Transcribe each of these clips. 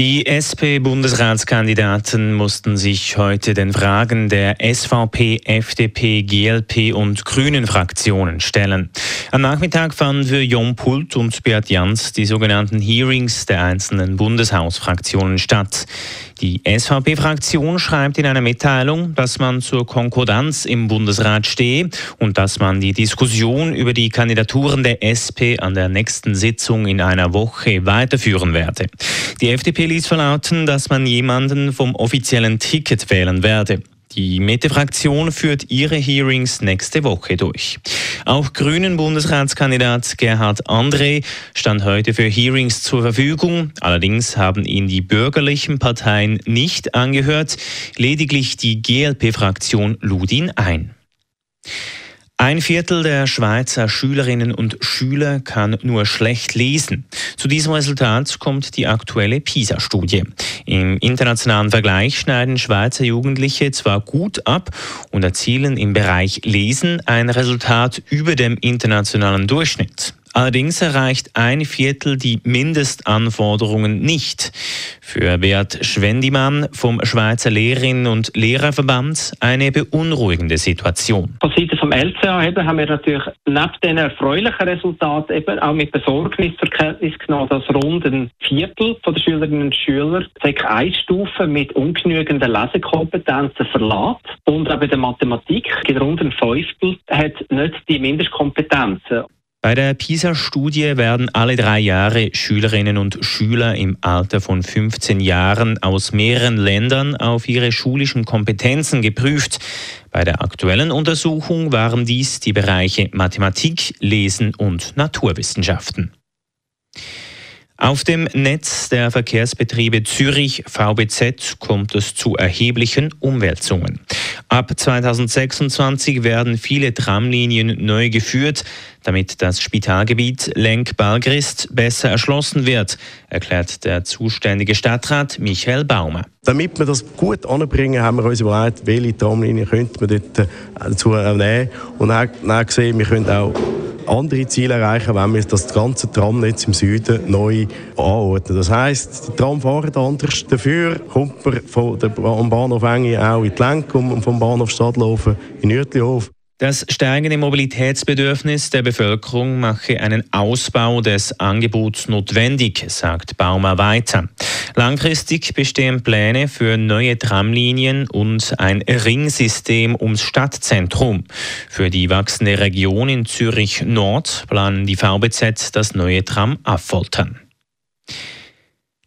Die SP-Bundesratskandidaten mussten sich heute den Fragen der SVP, FDP, GLP und Grünen Fraktionen stellen. Am Nachmittag fanden für Jon Pult und Beat Jans die sogenannten Hearings der einzelnen Bundeshausfraktionen statt. Die SVP-Fraktion schreibt in einer Mitteilung, dass man zur Konkordanz im Bundesrat stehe und dass man die Diskussion über die Kandidaturen der SP an der nächsten Sitzung in einer Woche weiterführen werde. Die FDP ließ verlauten, dass man jemanden vom offiziellen Ticket wählen werde. Die Mitte-Fraktion führt ihre Hearings nächste Woche durch. Auch Grünen Bundesratskandidat Gerhard André stand heute für Hearings zur Verfügung. Allerdings haben ihn die bürgerlichen Parteien nicht angehört. Lediglich die GLP-Fraktion lud ihn ein. Ein Viertel der Schweizer Schülerinnen und Schüler kann nur schlecht lesen. Zu diesem Resultat kommt die aktuelle PISA-Studie. Im internationalen Vergleich schneiden Schweizer Jugendliche zwar gut ab und erzielen im Bereich Lesen ein Resultat über dem internationalen Durchschnitt. Allerdings erreicht ein Viertel die Mindestanforderungen nicht. Für Beat Schwendimann vom Schweizer Lehrerinnen und Lehrerverband eine beunruhigende Situation. Von Seiten vom LCA haben wir natürlich neben den erfreulichen Resultaten eben auch mit Besorgnis zur Kenntnis genommen, dass rund ein Viertel der Schülerinnen und Schüler Sek 1 Stufe mit ungenügenden Lesekompetenzen verlässt. Und auch bei der Mathematik rund ein Fünftel hat nicht die Mindestkompetenzen. Bei der PISA-Studie werden alle drei Jahre Schülerinnen und Schüler im Alter von 15 Jahren aus mehreren Ländern auf ihre schulischen Kompetenzen geprüft. Bei der aktuellen Untersuchung waren dies die Bereiche Mathematik, Lesen und Naturwissenschaften. Auf dem Netz der Verkehrsbetriebe Zürich VBZ kommt es zu erheblichen Umwälzungen. Ab 2026 werden viele Tramlinien neu geführt, damit das Spitalgebiet Lenk-Balgrist besser erschlossen wird, erklärt der zuständige Stadtrat Michael Baumer. Damit wir das gut anbringen, haben wir uns überlegt, welche Tramlinien könnte man äh, dazu nehmen und dann, dann gesehen, wir können auch andere Ziele erreichen, wenn wir das ganze Tramnetz im Süden neu anordnen. Das heisst, die Tram fahren anders. Dafür kommt man am Bahnhof Enge auch in die Lenkung und vom Bahnhof Stadtlaufen in Uetlihof. Das steigende Mobilitätsbedürfnis der Bevölkerung mache einen Ausbau des Angebots notwendig, sagt Baumer weiter. Langfristig bestehen Pläne für neue Tramlinien und ein Ringsystem ums Stadtzentrum. Für die wachsende Region in Zürich Nord planen die VBZ das neue Tram Affoltern.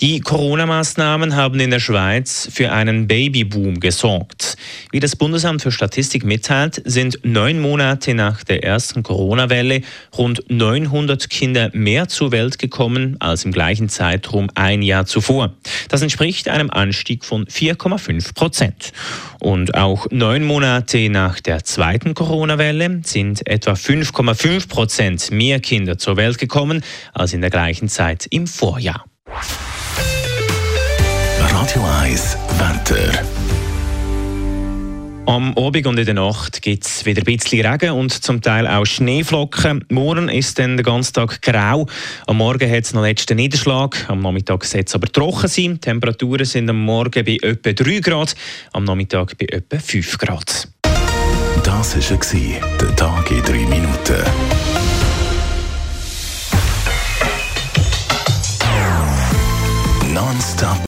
Die Corona-Maßnahmen haben in der Schweiz für einen Babyboom gesorgt. Wie das Bundesamt für Statistik mitteilt, sind neun Monate nach der ersten Corona-Welle rund 900 Kinder mehr zur Welt gekommen als im gleichen Zeitraum ein Jahr zuvor. Das entspricht einem Anstieg von 4,5 Prozent. Und auch neun Monate nach der zweiten Corona-Welle sind etwa 5,5 Prozent mehr Kinder zur Welt gekommen als in der gleichen Zeit im Vorjahr. Radio 1 Wetter. Am Abend und in der Nacht gibt es wieder ein bisschen Regen und zum Teil auch Schneeflocken. Morgen ist dann der ganze Tag grau. Am Morgen hat es noch letzten Niederschlag. Am Nachmittag soll es aber trocken sein. Die Temperaturen sind am Morgen bei etwa 3 Grad, am Nachmittag bei etwa 5 Grad. Das war der Tag in 3 Minuten. Nonstop